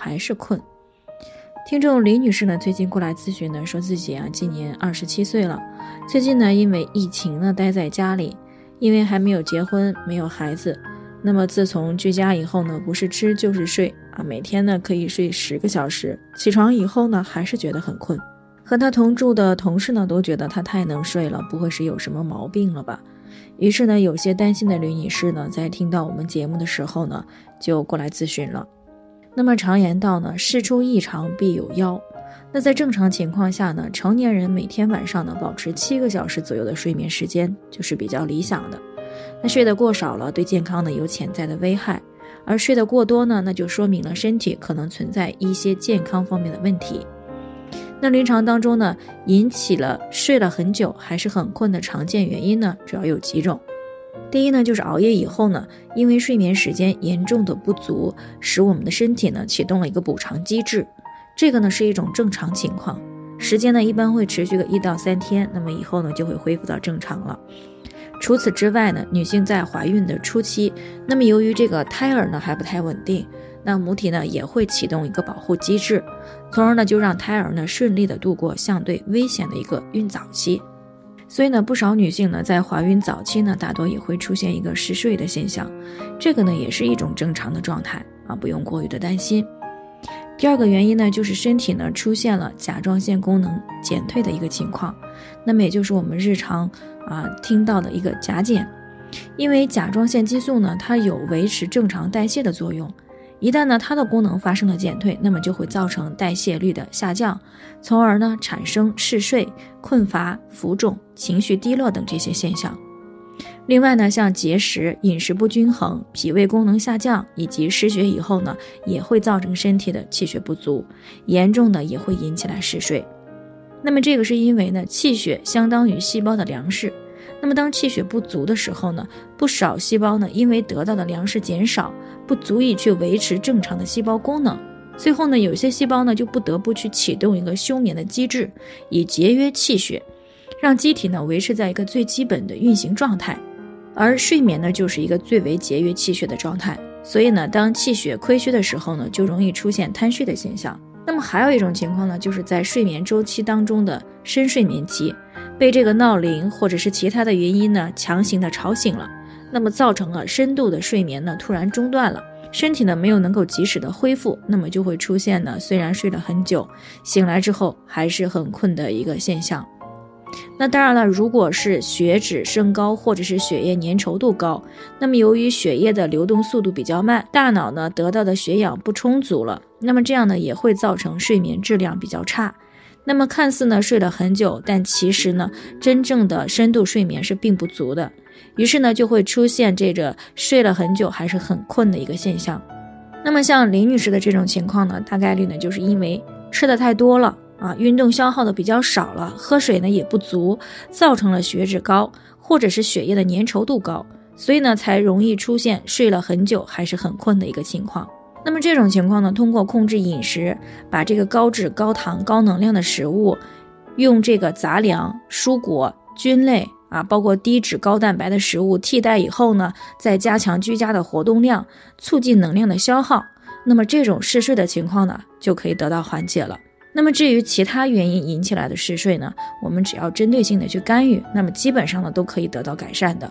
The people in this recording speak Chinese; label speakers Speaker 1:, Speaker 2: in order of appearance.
Speaker 1: 还是困？听众李女士呢，最近过来咨询呢，说自己啊今年二十七岁了，最近呢因为疫情呢待在家里，因为还没有结婚，没有孩子，那么自从居家以后呢，不是吃就是睡啊，每天呢可以睡十个小时，起床以后呢还是觉得很困。和她同住的同事呢都觉得她太能睡了，不会是有什么毛病了吧？于是呢，有些担心的李女士呢，在听到我们节目的时候呢，就过来咨询了。那么常言道呢，事出异常必有妖。那在正常情况下呢，成年人每天晚上呢保持七个小时左右的睡眠时间就是比较理想的。那睡得过少了，对健康呢有潜在的危害；而睡得过多呢，那就说明了身体可能存在一些健康方面的问题。那临床当中呢，引起了睡了很久还是很困的常见原因呢，主要有几种。第一呢，就是熬夜以后呢，因为睡眠时间严重的不足，使我们的身体呢启动了一个补偿机制，这个呢是一种正常情况，时间呢一般会持续个一到三天，那么以后呢就会恢复到正常了。除此之外呢，女性在怀孕的初期，那么由于这个胎儿呢还不太稳定，那母体呢也会启动一个保护机制，从而呢就让胎儿呢顺利的度过相对危险的一个孕早期。所以呢，不少女性呢，在怀孕早期呢，大多也会出现一个嗜睡的现象，这个呢，也是一种正常的状态啊，不用过于的担心。第二个原因呢，就是身体呢出现了甲状腺功能减退的一个情况，那么也就是我们日常啊听到的一个甲减，因为甲状腺激素呢，它有维持正常代谢的作用。一旦呢它的功能发生了减退，那么就会造成代谢率的下降，从而呢产生嗜睡、困乏、浮肿、情绪低落等这些现象。另外呢，像节食、饮食不均衡、脾胃功能下降以及失血以后呢，也会造成身体的气血不足，严重的也会引起来嗜睡。那么这个是因为呢，气血相当于细胞的粮食。那么，当气血不足的时候呢，不少细胞呢，因为得到的粮食减少，不足以去维持正常的细胞功能，最后呢，有些细胞呢，就不得不去启动一个休眠的机制，以节约气血，让机体呢维持在一个最基本的运行状态。而睡眠呢，就是一个最为节约气血的状态。所以呢，当气血亏虚的时候呢，就容易出现贪睡的现象。那么还有一种情况呢，就是在睡眠周期当中的深睡眠期。被这个闹铃或者是其他的原因呢，强行的吵醒了，那么造成了深度的睡眠呢突然中断了，身体呢没有能够及时的恢复，那么就会出现呢虽然睡了很久，醒来之后还是很困的一个现象。那当然了，如果是血脂升高或者是血液粘稠度高，那么由于血液的流动速度比较慢，大脑呢得到的血氧不充足了，那么这样呢也会造成睡眠质量比较差。那么看似呢睡了很久，但其实呢真正的深度睡眠是并不足的，于是呢就会出现这个睡了很久还是很困的一个现象。那么像林女士的这种情况呢，大概率呢就是因为吃的太多了啊，运动消耗的比较少了，喝水呢也不足，造成了血脂高或者是血液的粘稠度高，所以呢才容易出现睡了很久还是很困的一个情况。那么这种情况呢，通过控制饮食，把这个高脂、高糖、高能量的食物，用这个杂粮、蔬果、菌类啊，包括低脂、高蛋白的食物替代以后呢，再加强居家的活动量，促进能量的消耗，那么这种嗜睡的情况呢，就可以得到缓解了。那么至于其他原因引起来的嗜睡呢，我们只要针对性的去干预，那么基本上呢，都可以得到改善的。